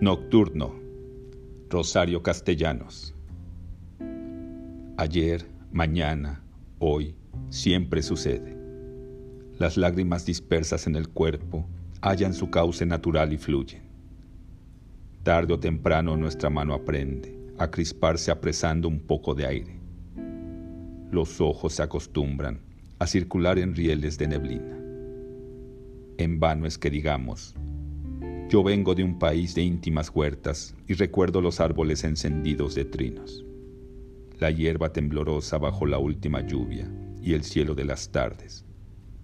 Nocturno. Rosario Castellanos. Ayer, mañana, hoy, siempre sucede. Las lágrimas dispersas en el cuerpo hallan su cauce natural y fluyen. Tarde o temprano nuestra mano aprende a crisparse apresando un poco de aire. Los ojos se acostumbran a circular en rieles de neblina. En vano es que digamos, yo vengo de un país de íntimas huertas y recuerdo los árboles encendidos de trinos, la hierba temblorosa bajo la última lluvia y el cielo de las tardes,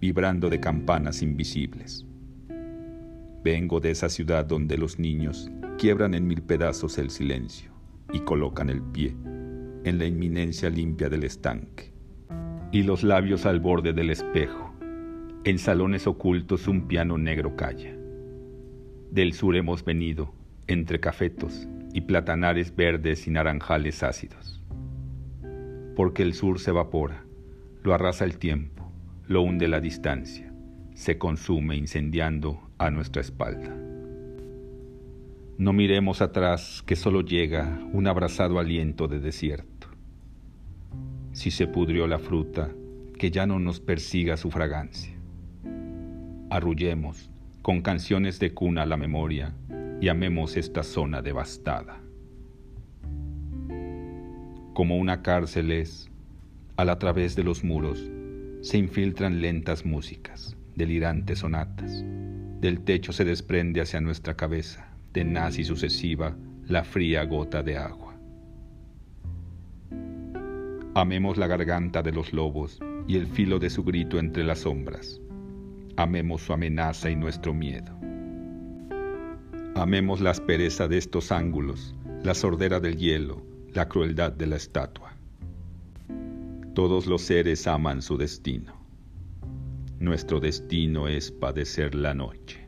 vibrando de campanas invisibles. Vengo de esa ciudad donde los niños quiebran en mil pedazos el silencio y colocan el pie en la inminencia limpia del estanque y los labios al borde del espejo. En salones ocultos un piano negro calla del sur hemos venido, entre cafetos y platanares verdes y naranjales ácidos. Porque el sur se evapora, lo arrasa el tiempo, lo hunde la distancia, se consume incendiando a nuestra espalda. No miremos atrás que solo llega un abrazado aliento de desierto. Si se pudrió la fruta, que ya no nos persiga su fragancia. Arrullemos, con canciones de cuna a la memoria y amemos esta zona devastada. Como una cárcel es, al a través de los muros se infiltran lentas músicas, delirantes sonatas. Del techo se desprende hacia nuestra cabeza, tenaz y sucesiva, la fría gota de agua. Amemos la garganta de los lobos y el filo de su grito entre las sombras amemos su amenaza y nuestro miedo. Amemos la aspereza de estos ángulos, la sordera del hielo, la crueldad de la estatua. Todos los seres aman su destino. Nuestro destino es padecer la noche.